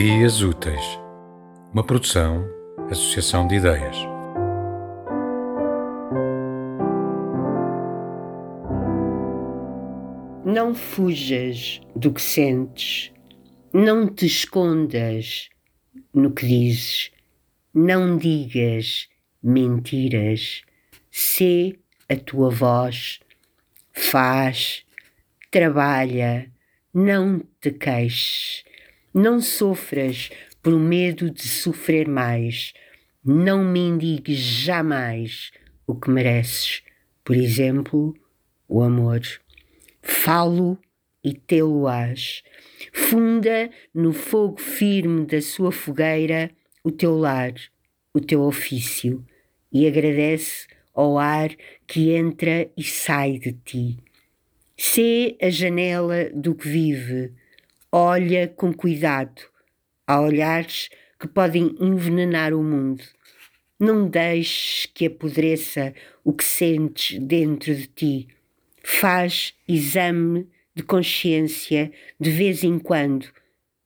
Ideias Úteis, uma produção, associação de ideias. Não fujas do que sentes, não te escondas no que dizes, não digas mentiras, sê a tua voz, faz, trabalha, não te queixes, não sofras por medo de sofrer mais, não mendigues jamais o que mereces, por exemplo, o amor. Falo e tê-lo-ás. Funda no fogo firme da sua fogueira o teu lar, o teu ofício, e agradece ao ar que entra e sai de ti. Sê a janela do que vive, olha com cuidado. Há olhares que podem envenenar o mundo. Não deixes que apodreça o que sentes dentro de ti. Faz exame de consciência de vez em quando,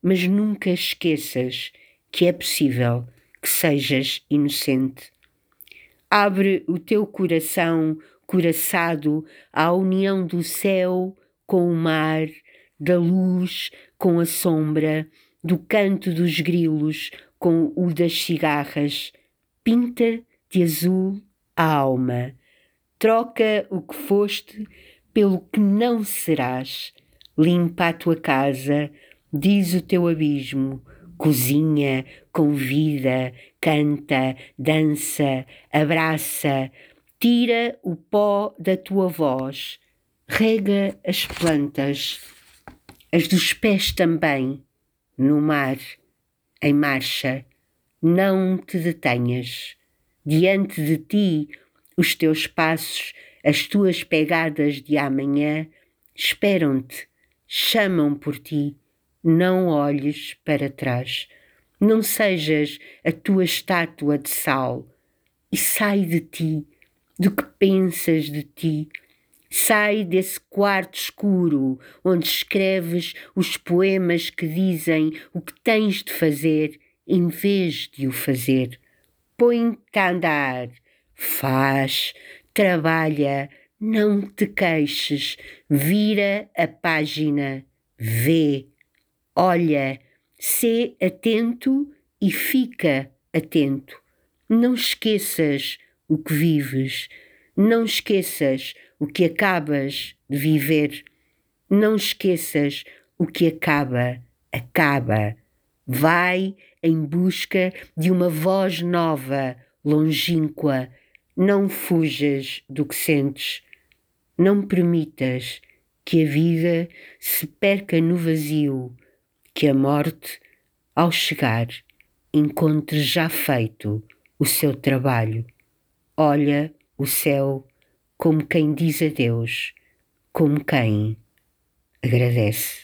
mas nunca esqueças que é possível que sejas inocente. Abre o teu coração coraçado à união do céu com o mar, da luz com a sombra, do canto dos grilos com o das cigarras. Pinta de azul a alma. Troca o que foste pelo que não serás. Limpa a tua casa, diz o teu abismo, cozinha, convida, canta, dança, abraça, tira o pó da tua voz, rega as plantas, as dos pés também, no mar, em marcha, não te detenhas. Diante de ti, os teus passos as tuas pegadas de amanhã esperam-te, chamam por ti. Não olhes para trás. Não sejas a tua estátua de sal. E sai de ti, do que pensas de ti. Sai desse quarto escuro onde escreves os poemas que dizem o que tens de fazer em vez de o fazer. Põe-te a andar, faz, trabalha, não te queixes, vira a página, vê, olha, sê atento e fica atento. Não esqueças o que vives, não esqueças o que acabas de viver, não esqueças o que acaba, acaba. Vai em busca de uma voz nova, longínqua, não fujas do que sentes, não permitas que a vida se perca no vazio, que a morte, ao chegar, encontre já feito o seu trabalho. Olha o céu como quem diz adeus, como quem agradece.